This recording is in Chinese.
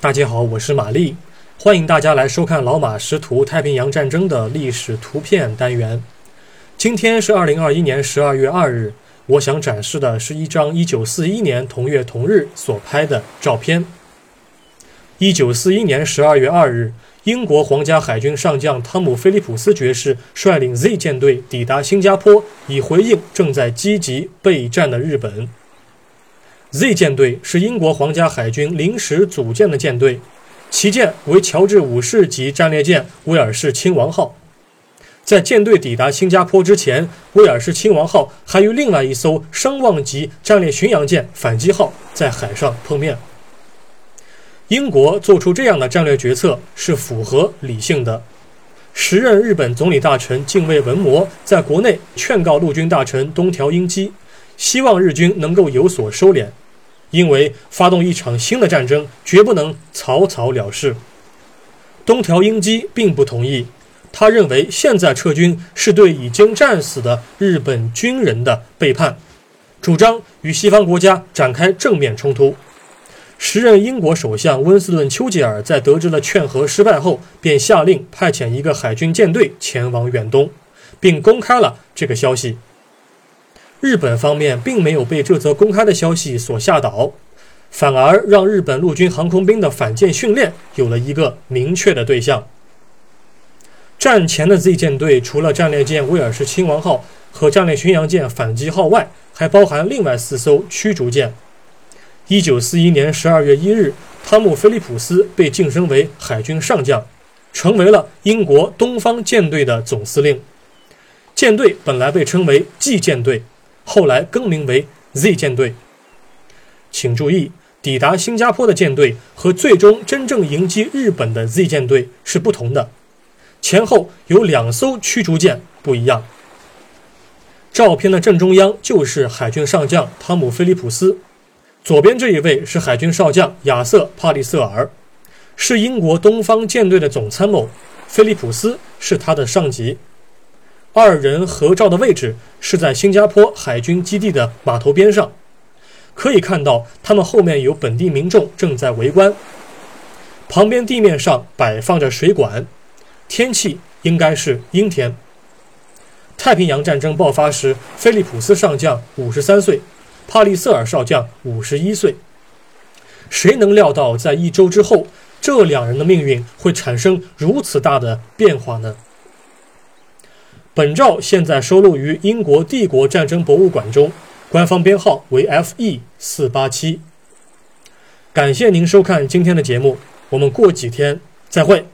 大家好，我是玛丽，欢迎大家来收看老马识图太平洋战争的历史图片单元。今天是二零二一年十二月二日，我想展示的是一张一九四一年同月同日所拍的照片。一九四一年十二月二日，英国皇家海军上将汤姆·菲利普斯爵士率领 Z 舰队抵达新加坡，以回应正在积极备战的日本。Z 舰队是英国皇家海军临时组建的舰队，旗舰为乔治五世级战列舰威尔士亲王号。在舰队抵达新加坡之前，威尔士亲王号还与另外一艘声望级战列巡洋舰反击号在海上碰面。英国做出这样的战略决策是符合理性的。时任日本总理大臣近卫文磨在国内劝告陆军大臣东条英机，希望日军能够有所收敛。因为发动一场新的战争绝不能草草了事，东条英机并不同意。他认为现在撤军是对已经战死的日本军人的背叛，主张与西方国家展开正面冲突。时任英国首相温斯顿·丘吉尔在得知了劝和失败后，便下令派遣一个海军舰队前往远东，并公开了这个消息。日本方面并没有被这则公开的消息所吓倒，反而让日本陆军航空兵的反舰训练有了一个明确的对象。战前的 Z 舰队除了战列舰威尔士亲王号和战列巡洋舰反击号外，还包含另外四艘驱逐舰。一九四一年十二月一日，汤姆·菲利普斯被晋升为海军上将，成为了英国东方舰队的总司令。舰队本来被称为 G 舰队。后来更名为 Z 舰队。请注意，抵达新加坡的舰队和最终真正迎击日本的 Z 舰队是不同的，前后有两艘驱逐舰不一样。照片的正中央就是海军上将汤姆·菲利普斯，左边这一位是海军少将亚瑟·帕利瑟尔，是英国东方舰队的总参谋，菲利普斯是他的上级。二人合照的位置是在新加坡海军基地的码头边上，可以看到他们后面有本地民众正在围观。旁边地面上摆放着水管，天气应该是阴天。太平洋战争爆发时，菲利普斯上将五十三岁，帕利瑟尔少将五十一岁。谁能料到，在一周之后，这两人的命运会产生如此大的变化呢？本照现在收录于英国帝国战争博物馆中，官方编号为 FE 四八七。感谢您收看今天的节目，我们过几天再会。